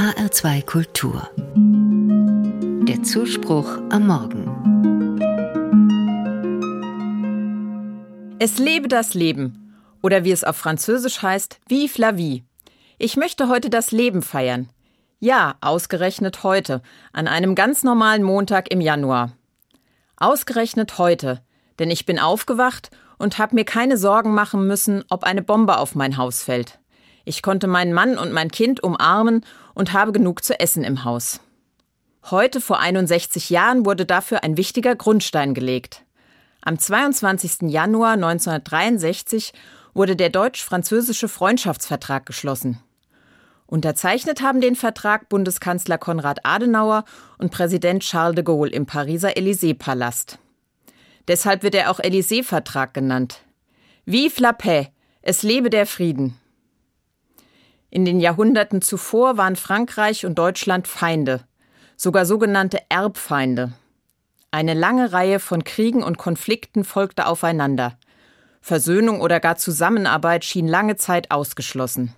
HR2 Kultur. Der Zuspruch am Morgen. Es lebe das Leben. Oder wie es auf Französisch heißt, Vive la vie. Ich möchte heute das Leben feiern. Ja, ausgerechnet heute, an einem ganz normalen Montag im Januar. Ausgerechnet heute, denn ich bin aufgewacht und habe mir keine Sorgen machen müssen, ob eine Bombe auf mein Haus fällt. Ich konnte meinen Mann und mein Kind umarmen und habe genug zu essen im Haus. Heute vor 61 Jahren wurde dafür ein wichtiger Grundstein gelegt. Am 22. Januar 1963 wurde der deutsch-französische Freundschaftsvertrag geschlossen. Unterzeichnet haben den Vertrag Bundeskanzler Konrad Adenauer und Präsident Charles de Gaulle im Pariser Élysée-Palast. Deshalb wird er auch Élysée-Vertrag genannt. Vive la paix! Es lebe der Frieden! In den Jahrhunderten zuvor waren Frankreich und Deutschland Feinde, sogar sogenannte Erbfeinde. Eine lange Reihe von Kriegen und Konflikten folgte aufeinander. Versöhnung oder gar Zusammenarbeit schien lange Zeit ausgeschlossen.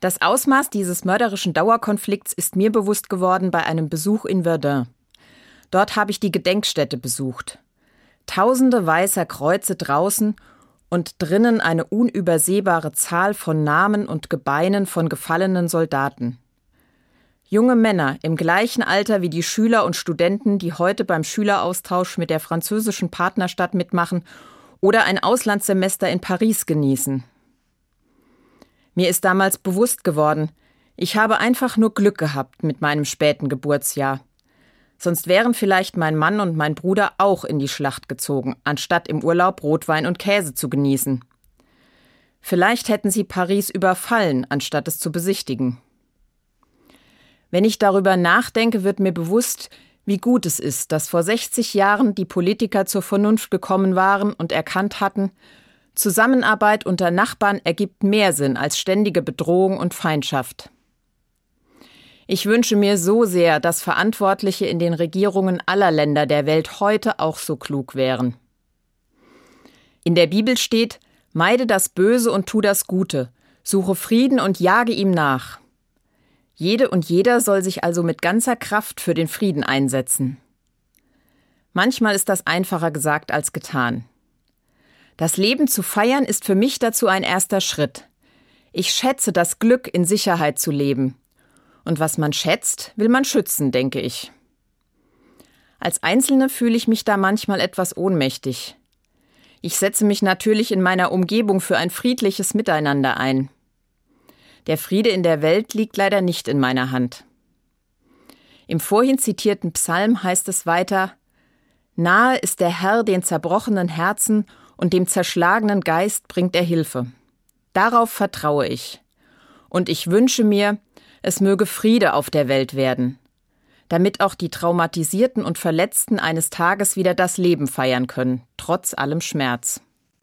Das Ausmaß dieses mörderischen Dauerkonflikts ist mir bewusst geworden bei einem Besuch in Verdun. Dort habe ich die Gedenkstätte besucht. Tausende weißer Kreuze draußen und drinnen eine unübersehbare Zahl von Namen und Gebeinen von gefallenen Soldaten. Junge Männer im gleichen Alter wie die Schüler und Studenten, die heute beim Schüleraustausch mit der französischen Partnerstadt mitmachen oder ein Auslandssemester in Paris genießen. Mir ist damals bewusst geworden, ich habe einfach nur Glück gehabt mit meinem späten Geburtsjahr. Sonst wären vielleicht mein Mann und mein Bruder auch in die Schlacht gezogen, anstatt im Urlaub Rotwein und Käse zu genießen. Vielleicht hätten sie Paris überfallen, anstatt es zu besichtigen. Wenn ich darüber nachdenke, wird mir bewusst, wie gut es ist, dass vor 60 Jahren die Politiker zur Vernunft gekommen waren und erkannt hatten, Zusammenarbeit unter Nachbarn ergibt mehr Sinn als ständige Bedrohung und Feindschaft. Ich wünsche mir so sehr, dass Verantwortliche in den Regierungen aller Länder der Welt heute auch so klug wären. In der Bibel steht, meide das Böse und tu das Gute, suche Frieden und jage ihm nach. Jede und jeder soll sich also mit ganzer Kraft für den Frieden einsetzen. Manchmal ist das einfacher gesagt als getan. Das Leben zu feiern ist für mich dazu ein erster Schritt. Ich schätze das Glück, in Sicherheit zu leben, und was man schätzt, will man schützen, denke ich. Als Einzelne fühle ich mich da manchmal etwas ohnmächtig. Ich setze mich natürlich in meiner Umgebung für ein friedliches Miteinander ein. Der Friede in der Welt liegt leider nicht in meiner Hand. Im vorhin zitierten Psalm heißt es weiter Nahe ist der Herr den zerbrochenen Herzen und dem zerschlagenen Geist bringt er Hilfe. Darauf vertraue ich. Und ich wünsche mir, es möge Friede auf der Welt werden, damit auch die Traumatisierten und Verletzten eines Tages wieder das Leben feiern können, trotz allem Schmerz.